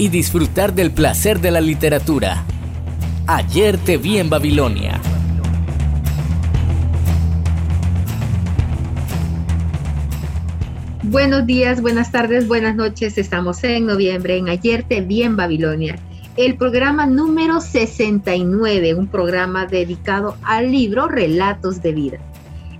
y disfrutar del placer de la literatura. Ayer te vi en Babilonia. Buenos días, buenas tardes, buenas noches. Estamos en noviembre en Ayer te vi en Babilonia. El programa número 69, un programa dedicado al libro Relatos de Vida.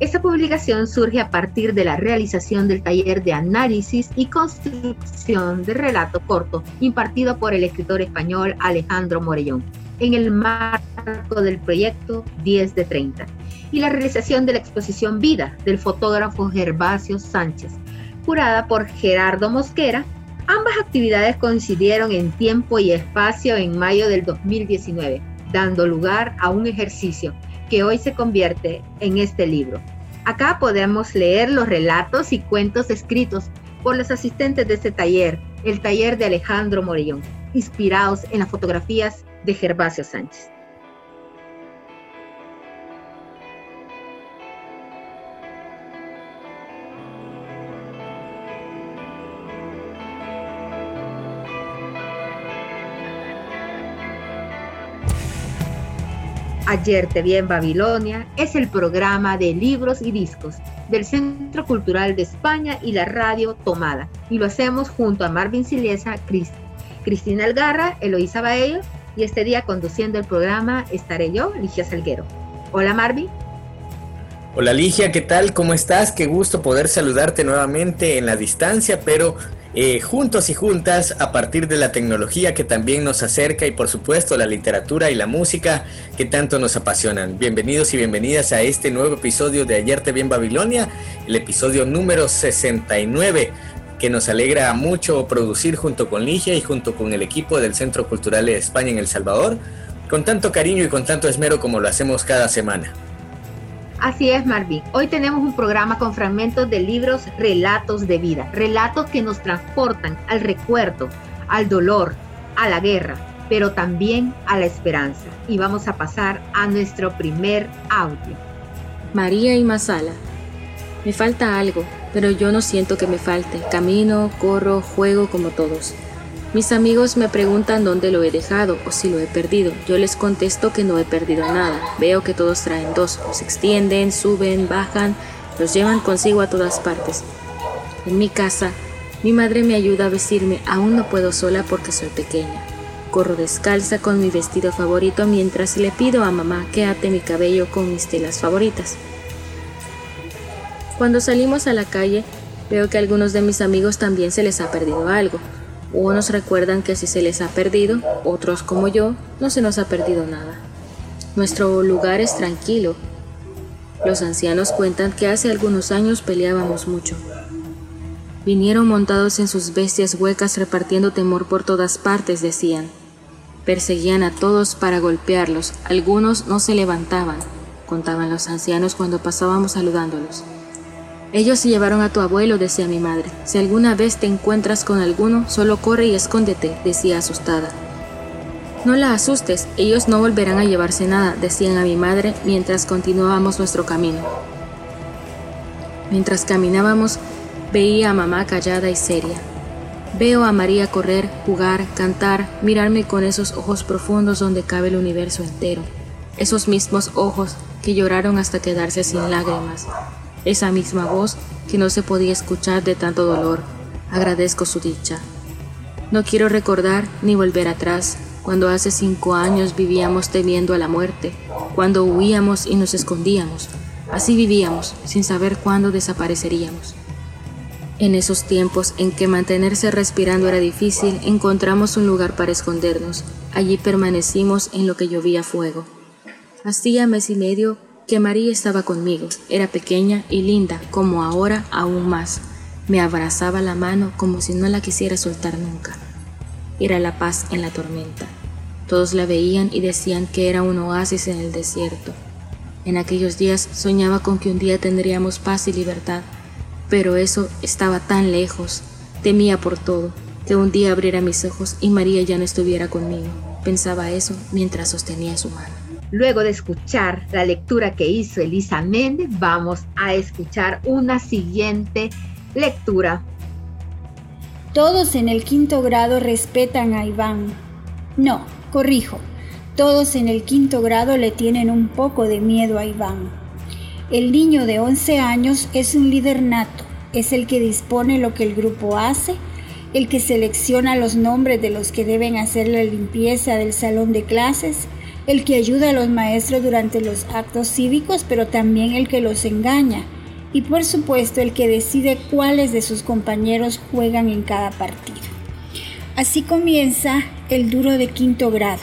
Esta publicación surge a partir de la realización del taller de análisis y construcción de relato corto impartido por el escritor español Alejandro Morellón en el marco del proyecto 10 de 30 y la realización de la exposición Vida del fotógrafo Gervasio Sánchez, curada por Gerardo Mosquera. Ambas actividades coincidieron en tiempo y espacio en mayo del 2019, dando lugar a un ejercicio que hoy se convierte en este libro. Acá podemos leer los relatos y cuentos escritos por los asistentes de este taller, el taller de Alejandro Morellón, inspirados en las fotografías de Gervasio Sánchez. Ayer te vi en Babilonia es el programa de libros y discos del Centro Cultural de España y la radio Tomada. Y lo hacemos junto a Marvin Siliesa, Cristina Algarra, Eloísa Baello y este día conduciendo el programa estaré yo, Ligia Salguero. Hola Marvin. Hola Ligia, ¿qué tal? ¿Cómo estás? Qué gusto poder saludarte nuevamente en la distancia, pero eh, juntos y juntas a partir de la tecnología que también nos acerca y por supuesto la literatura y la música que tanto nos apasionan. Bienvenidos y bienvenidas a este nuevo episodio de Ayer te vi en Babilonia, el episodio número 69 que nos alegra mucho producir junto con Ligia y junto con el equipo del Centro Cultural de España en El Salvador, con tanto cariño y con tanto esmero como lo hacemos cada semana. Así es, Marvin. Hoy tenemos un programa con fragmentos de libros Relatos de Vida, relatos que nos transportan al recuerdo, al dolor, a la guerra, pero también a la esperanza. Y vamos a pasar a nuestro primer audio. María y Masala. Me falta algo, pero yo no siento que me falte. Camino, corro, juego como todos. Mis amigos me preguntan dónde lo he dejado o si lo he perdido. Yo les contesto que no he perdido nada. Veo que todos traen dos. Los extienden, suben, bajan, los llevan consigo a todas partes. En mi casa, mi madre me ayuda a vestirme. Aún no puedo sola porque soy pequeña. Corro descalza con mi vestido favorito mientras le pido a mamá que ate mi cabello con mis telas favoritas. Cuando salimos a la calle, veo que a algunos de mis amigos también se les ha perdido algo. Unos recuerdan que si se les ha perdido, otros como yo, no se nos ha perdido nada. Nuestro lugar es tranquilo. Los ancianos cuentan que hace algunos años peleábamos mucho. Vinieron montados en sus bestias huecas repartiendo temor por todas partes, decían. Perseguían a todos para golpearlos, algunos no se levantaban, contaban los ancianos cuando pasábamos saludándolos. Ellos se llevaron a tu abuelo, decía mi madre. Si alguna vez te encuentras con alguno, solo corre y escóndete, decía asustada. No la asustes, ellos no volverán a llevarse nada, decían a mi madre mientras continuábamos nuestro camino. Mientras caminábamos, veía a mamá callada y seria. Veo a María correr, jugar, cantar, mirarme con esos ojos profundos donde cabe el universo entero. Esos mismos ojos que lloraron hasta quedarse sin lágrimas, esa misma voz que no se podía escuchar de tanto dolor. Agradezco su dicha. No quiero recordar ni volver atrás, cuando hace cinco años vivíamos temiendo a la muerte, cuando huíamos y nos escondíamos. Así vivíamos, sin saber cuándo desapareceríamos. En esos tiempos en que mantenerse respirando era difícil, encontramos un lugar para escondernos. Allí permanecimos en lo que llovía fuego. Hacía mes y medio que María estaba conmigo. Era pequeña y linda, como ahora aún más. Me abrazaba la mano como si no la quisiera soltar nunca. era la paz en la tormenta. Todos la veían y decían que era un oasis en el desierto. En aquellos días soñaba con que un día tendríamos paz y libertad, pero eso estaba tan lejos. Temía por todo, que un día abriera mis ojos y María ya no estuviera conmigo. Pensaba eso mientras sostenía su mano. Luego de escuchar la lectura que hizo Elisa Méndez, vamos a escuchar una siguiente lectura. Todos en el quinto grado respetan a Iván. No, corrijo. Todos en el quinto grado le tienen un poco de miedo a Iván. El niño de 11 años es un líder nato, es el que dispone lo que el grupo hace, el que selecciona los nombres de los que deben hacer la limpieza del salón de clases, el que ayuda a los maestros durante los actos cívicos, pero también el que los engaña, y por supuesto el que decide cuáles de sus compañeros juegan en cada partido. Así comienza el duro de quinto grado,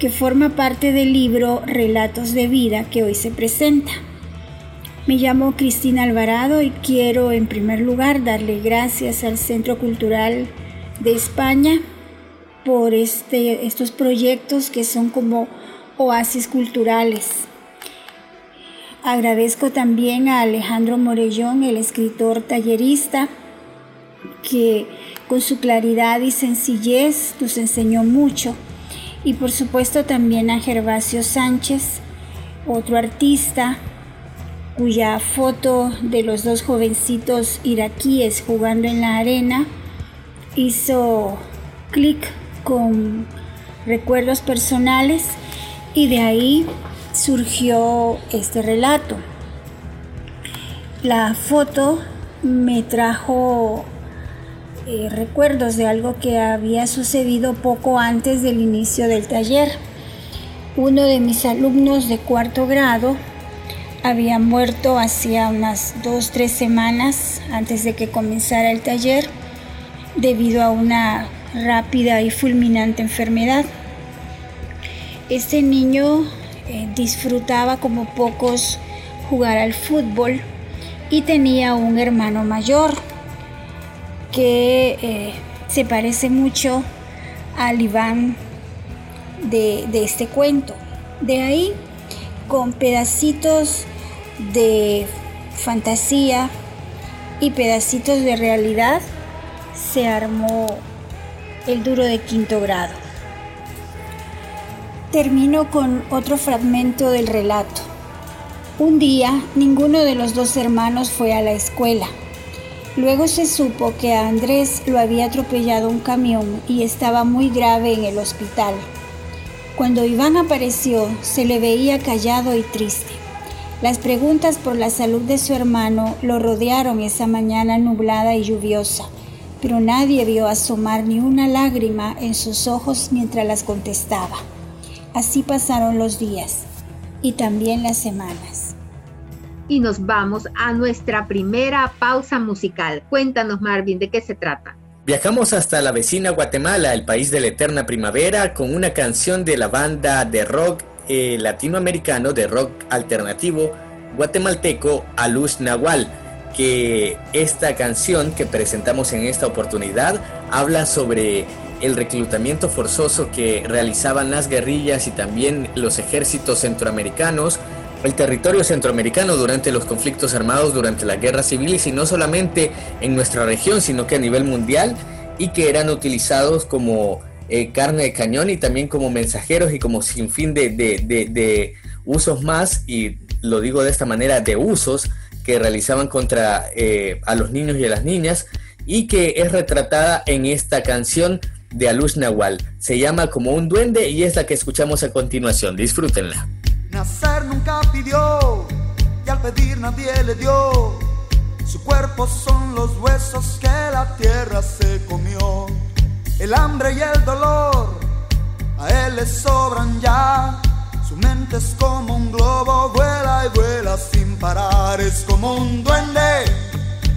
que forma parte del libro Relatos de Vida que hoy se presenta. Me llamo Cristina Alvarado y quiero en primer lugar darle gracias al Centro Cultural de España por este, estos proyectos que son como oasis culturales. Agradezco también a Alejandro Morellón, el escritor tallerista, que con su claridad y sencillez nos enseñó mucho. Y por supuesto también a Gervasio Sánchez, otro artista cuya foto de los dos jovencitos iraquíes jugando en la arena hizo clic con recuerdos personales y de ahí surgió este relato. La foto me trajo eh, recuerdos de algo que había sucedido poco antes del inicio del taller. Uno de mis alumnos de cuarto grado había muerto hacía unas dos, tres semanas antes de que comenzara el taller debido a una rápida y fulminante enfermedad. Este niño eh, disfrutaba como pocos jugar al fútbol y tenía un hermano mayor que eh, se parece mucho al Iván de, de este cuento. De ahí con pedacitos de fantasía y pedacitos de realidad se armó el duro de quinto grado. Termino con otro fragmento del relato. Un día ninguno de los dos hermanos fue a la escuela. Luego se supo que a Andrés lo había atropellado un camión y estaba muy grave en el hospital. Cuando Iván apareció, se le veía callado y triste. Las preguntas por la salud de su hermano lo rodearon esa mañana nublada y lluviosa, pero nadie vio asomar ni una lágrima en sus ojos mientras las contestaba. Así pasaron los días y también las semanas. Y nos vamos a nuestra primera pausa musical. Cuéntanos, Marvin, ¿de qué se trata? Viajamos hasta la vecina Guatemala, el país de la eterna primavera, con una canción de la banda de rock eh, latinoamericano, de rock alternativo guatemalteco, Aluz Nahual, que esta canción que presentamos en esta oportunidad habla sobre el reclutamiento forzoso que realizaban las guerrillas y también los ejércitos centroamericanos el territorio centroamericano durante los conflictos armados durante las guerras civiles y no solamente en nuestra región, sino que a nivel mundial y que eran utilizados como eh, carne de cañón y también como mensajeros y como sin fin de, de, usos más, y lo digo de esta manera, de usos que realizaban contra eh, a los niños y a las niñas y que es retratada en esta canción de Aluz Nahual. Se llama Como un duende y es la que escuchamos a continuación. Disfrútenla. Nacer nunca pidió y al pedir nadie le dio. Su cuerpo son los huesos que la tierra se comió. El hambre y el dolor a él le sobran ya. Su mente es como un globo, vuela y vuela sin parar. Es como un duende,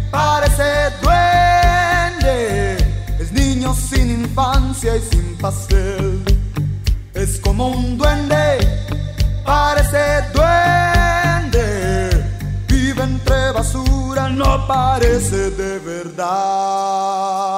parece duende. Es niño sin infancia y sin pastel. Es como un duende parece duende, vive entre basura, no parece de verdad.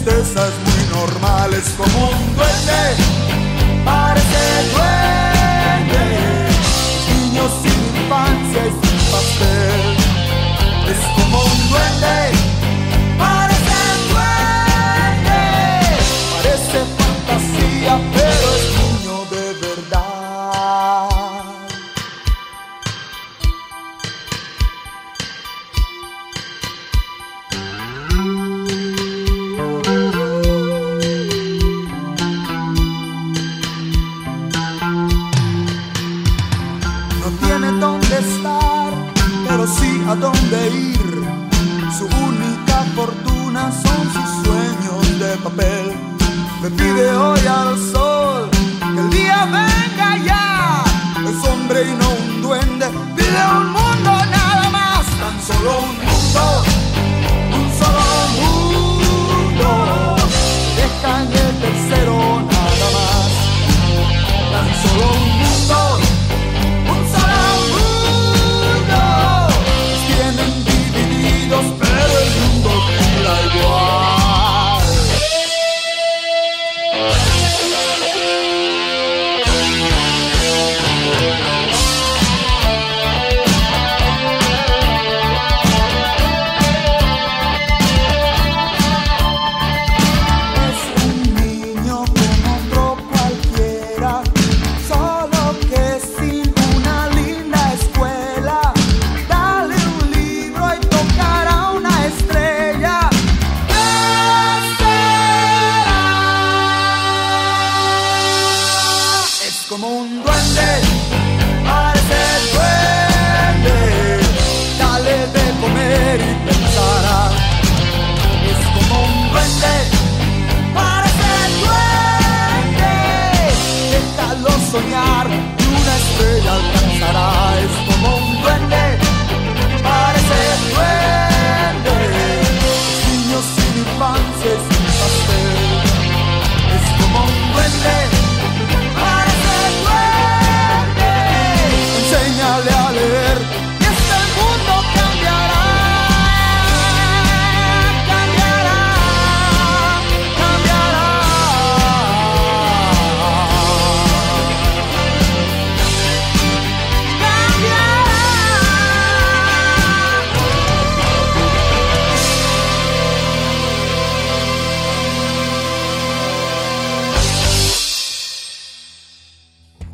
Su tristeza es muy normal, es como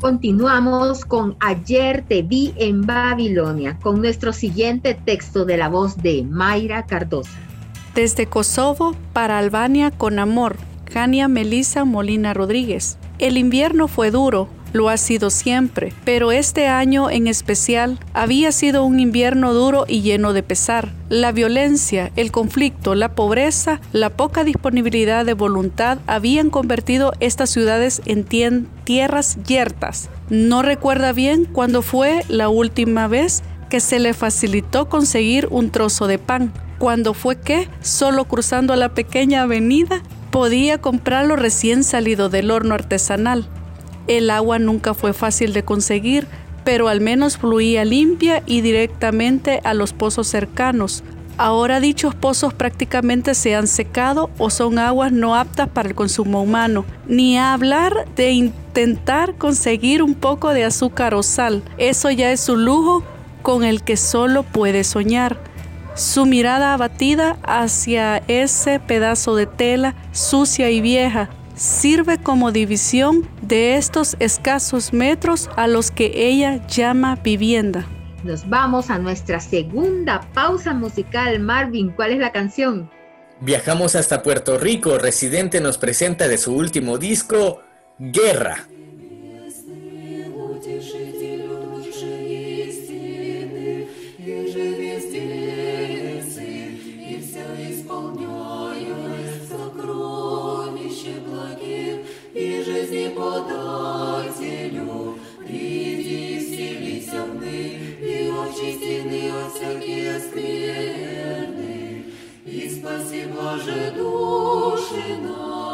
continuamos con Ayer te vi en Babilonia, con nuestro siguiente texto de la voz de Mayra Cardosa. Desde Kosovo para Albania con amor, Jania Melisa Molina Rodríguez. El invierno fue duro, lo ha sido siempre, pero este año en especial había sido un invierno duro y lleno de pesar. La violencia, el conflicto, la pobreza, la poca disponibilidad de voluntad habían convertido estas ciudades en tierras yertas. No recuerda bien cuándo fue la última vez que se le facilitó conseguir un trozo de pan. Cuando fue que, solo cruzando la pequeña avenida, podía comprarlo recién salido del horno artesanal. El agua nunca fue fácil de conseguir, pero al menos fluía limpia y directamente a los pozos cercanos. Ahora dichos pozos prácticamente se han secado o son aguas no aptas para el consumo humano, ni hablar de intentar conseguir un poco de azúcar o sal. Eso ya es un lujo con el que solo puede soñar. Su mirada abatida hacia ese pedazo de tela sucia y vieja sirve como división de estos escasos metros a los que ella llama vivienda. Nos vamos a nuestra segunda pausa musical. Marvin, ¿cuál es la canción? Viajamos hasta Puerto Rico. Residente nos presenta de su último disco, Guerra. Скверны, и спаси, Боже, души наши.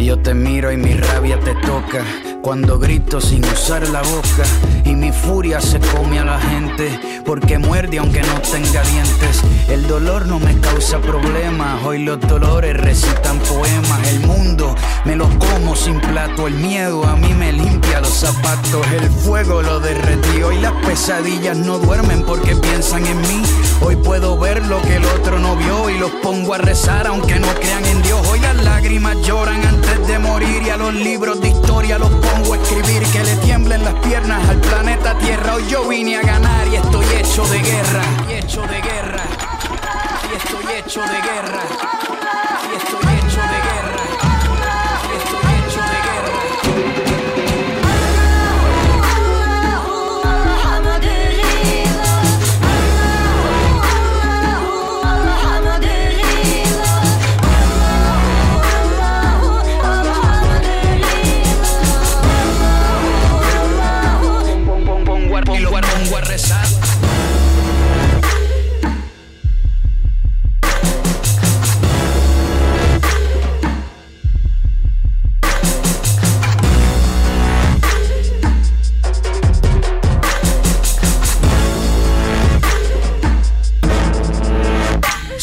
Y yo te miro y mi rabia te toca. Cuando grito sin usar la boca y mi furia se come a la gente porque muerde aunque no tenga dientes. El dolor no me causa problemas, hoy los dolores recitan poemas. El mundo me lo como sin plato, el miedo a mí me limpia los zapatos, el fuego lo derretió y las pesadillas no duermen porque piensan en mí. Hoy puedo ver lo que el otro no vio y los pongo a rezar aunque no crean en Dios. Hoy las lágrimas lloran antes de morir y a los libros de historia los pongo a escribir que le tiemblen las piernas al planeta Tierra. Hoy yo vine a ganar y estoy hecho de guerra, y hecho de guerra, y estoy hecho de guerra, y estoy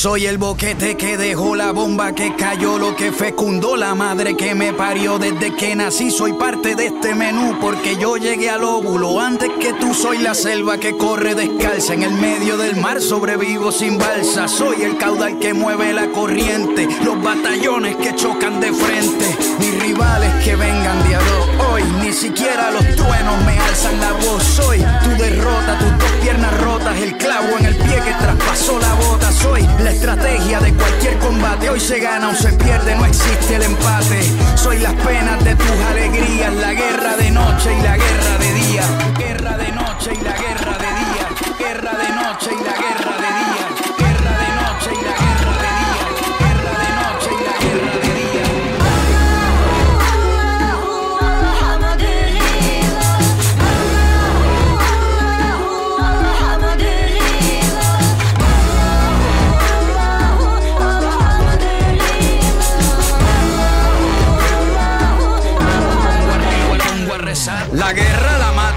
Soy el boquete que dejó la bomba que cayó, lo que fecundó la madre que me parió desde que nací. Soy parte de este menú porque yo llegué al óvulo antes que tú. Soy la selva que corre descalza en el medio del mar. Sobrevivo sin balsa. Soy el caudal que mueve la corriente, los batallones que chocan de frente. Mis rivales que vengan de a dos. Hoy ni siquiera los truenos me alzan la voz. Soy tu derrota, tus dos piernas rotas, el clavo en el pie que traspasó la bota. Soy la estrategia de cualquier combate. Hoy se gana o se pierde, no existe el empate. Soy las penas de tus alegrías, la guerra de noche y la guerra de día. Guerra de noche y la guerra de día. Guerra de noche y la guerra de día.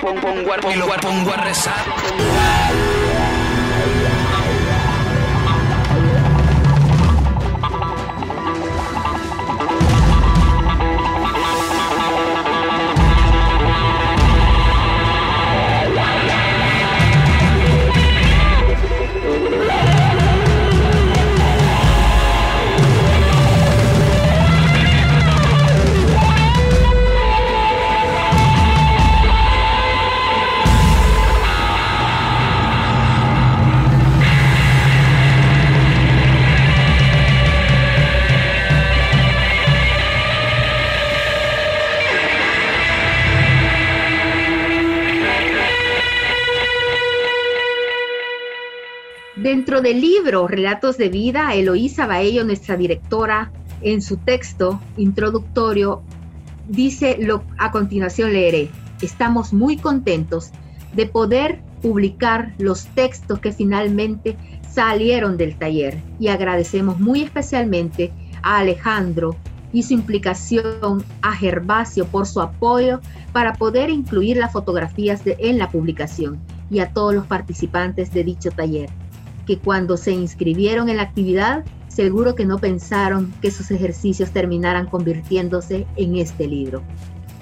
Pongo a, rezar. Dentro del libro Relatos de Vida, Eloísa Baello, nuestra directora, en su texto introductorio, dice lo a continuación leeré. Estamos muy contentos de poder publicar los textos que finalmente salieron del taller y agradecemos muy especialmente a Alejandro y su implicación, a Gervasio por su apoyo para poder incluir las fotografías de- en la publicación y a todos los participantes de dicho taller. Que cuando se inscribieron en la actividad, seguro que no pensaron que sus ejercicios terminaran convirtiéndose en este libro.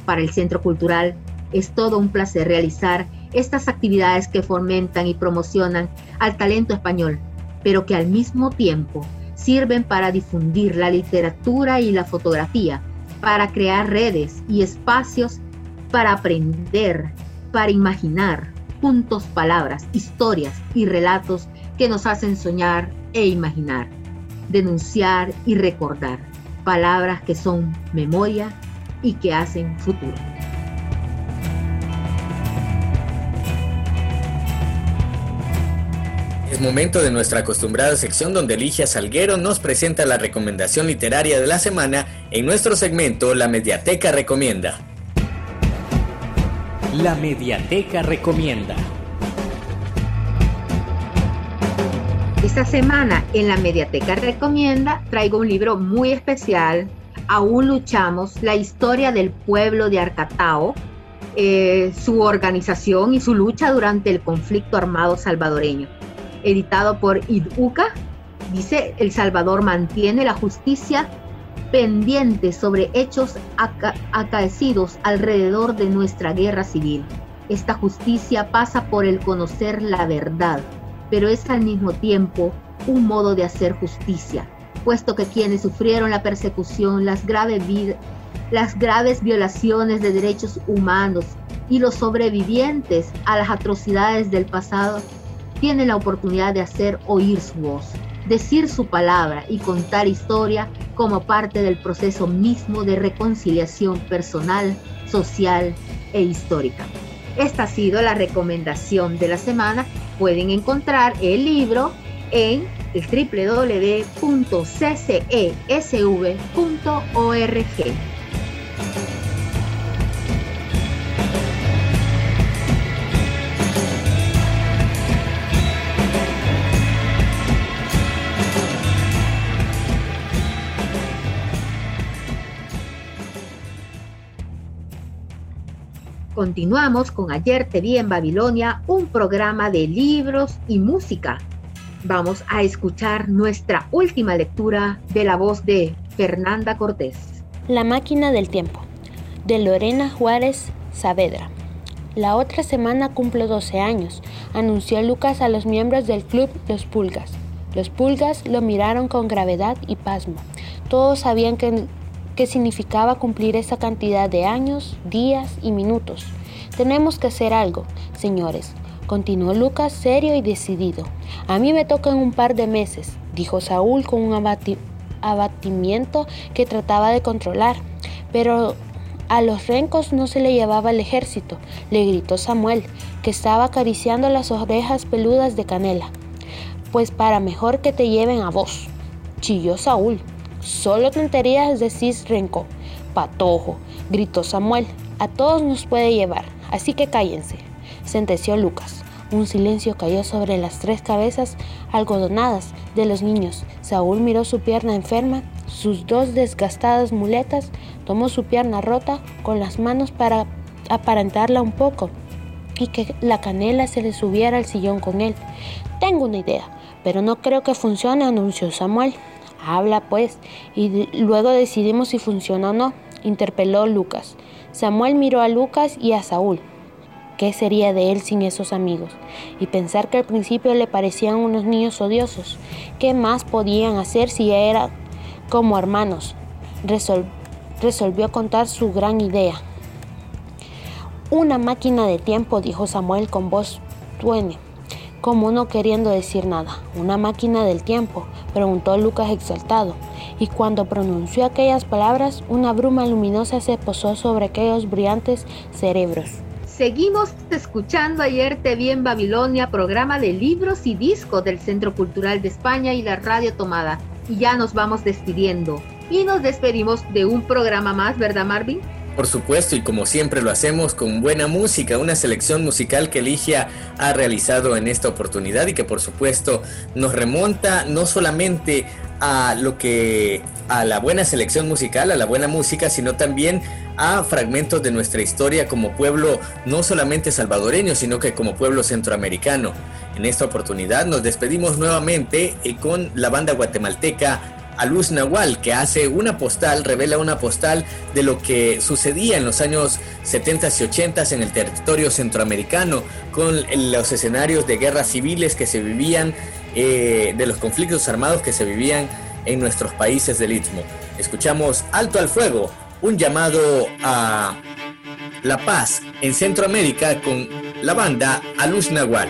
Para el Centro Cultural es todo un placer realizar estas actividades que fomentan y promocionan al talento español, pero que al mismo tiempo sirven para difundir la literatura y la fotografía, para crear redes y espacios para aprender, para imaginar, puntos, palabras, historias y relatos que nos hacen soñar e imaginar, denunciar y recordar, palabras que son memoria y que hacen futuro. Es momento de nuestra acostumbrada sección donde Ligia Salguero nos presenta la recomendación literaria de la semana en nuestro segmento La Mediateca Recomienda. La Mediateca Recomienda. Esta semana en la Mediateca Recomienda traigo un libro muy especial, Aún luchamos, la historia del pueblo de Arcatao, eh, su organización y su lucha durante el conflicto armado salvadoreño. Editado por IDUCA, dice El Salvador mantiene la justicia pendiente sobre hechos aca acaecidos alrededor de nuestra guerra civil. Esta justicia pasa por el conocer la verdad, pero es al mismo tiempo un modo de hacer justicia, puesto que quienes sufrieron la persecución, las graves, las graves violaciones de derechos humanos y los sobrevivientes a las atrocidades del pasado tienen la oportunidad de hacer oír su voz, decir su palabra y contar historia como parte del proceso mismo de reconciliación personal, social e histórica. Esta ha sido la recomendación de la semana. Pueden encontrar el libro en www.ccesv.org. Continuamos con Ayer te vi en Babilonia, un programa de libros y música. Vamos a escuchar nuestra última lectura de la voz de Fernanda Cortés. La máquina del tiempo, de Lorena Juárez Saavedra. La otra semana cumplo 12 años, anunció Lucas a los miembros del club Los Pulgas. Los Pulgas lo miraron con gravedad y pasmo. Todos sabían que qué significaba cumplir esa cantidad de años, días y minutos. Tenemos que hacer algo, señores, continuó Lucas serio y decidido. A mí me toca en un par de meses, dijo Saúl con un abatimiento que trataba de controlar. Pero a los rencos no se le llevaba el ejército, le gritó Samuel, que estaba acariciando las orejas peludas de Canela. Pues para mejor que te lleven a vos, chilló Saúl. Solo tonterías decís renco. Patojo, gritó Samuel. A todos nos puede llevar, así que cállense, sentenció Lucas. Un silencio cayó sobre las tres cabezas algodonadas de los niños. Saúl miró su pierna enferma, sus dos desgastadas muletas, tomó su pierna rota con las manos para aparentarla un poco y que la canela se le subiera al sillón con él. Tengo una idea, pero no creo que funcione, anunció Samuel. Habla pues, y luego decidimos si funciona o no, interpeló Lucas. Samuel miró a Lucas y a Saúl. ¿Qué sería de él sin esos amigos? Y pensar que al principio le parecían unos niños odiosos. ¿Qué más podían hacer si era como hermanos? resolvió contar su gran idea. Una máquina de tiempo, dijo Samuel con voz tuene como no queriendo decir nada. ¿Una máquina del tiempo? preguntó Lucas exaltado. Y cuando pronunció aquellas palabras, una bruma luminosa se posó sobre aquellos brillantes cerebros. Seguimos escuchando Ayer Te Vi en Babilonia, programa de libros y discos del Centro Cultural de España y la Radio Tomada. Y ya nos vamos despidiendo. Y nos despedimos de un programa más, ¿verdad Marvin? Por supuesto, y como siempre lo hacemos con buena música, una selección musical que Ligia ha realizado en esta oportunidad y que por supuesto nos remonta no solamente a lo que a la buena selección musical, a la buena música, sino también a fragmentos de nuestra historia como pueblo no solamente salvadoreño, sino que como pueblo centroamericano. En esta oportunidad nos despedimos nuevamente eh, con la banda guatemalteca a Luz Nahual, que hace una postal, revela una postal de lo que sucedía en los años 70 y 80 en el territorio centroamericano, con los escenarios de guerras civiles que se vivían, eh, de los conflictos armados que se vivían en nuestros países del Istmo. Escuchamos Alto al Fuego, un llamado a la paz en Centroamérica con la banda Aluz Nahual.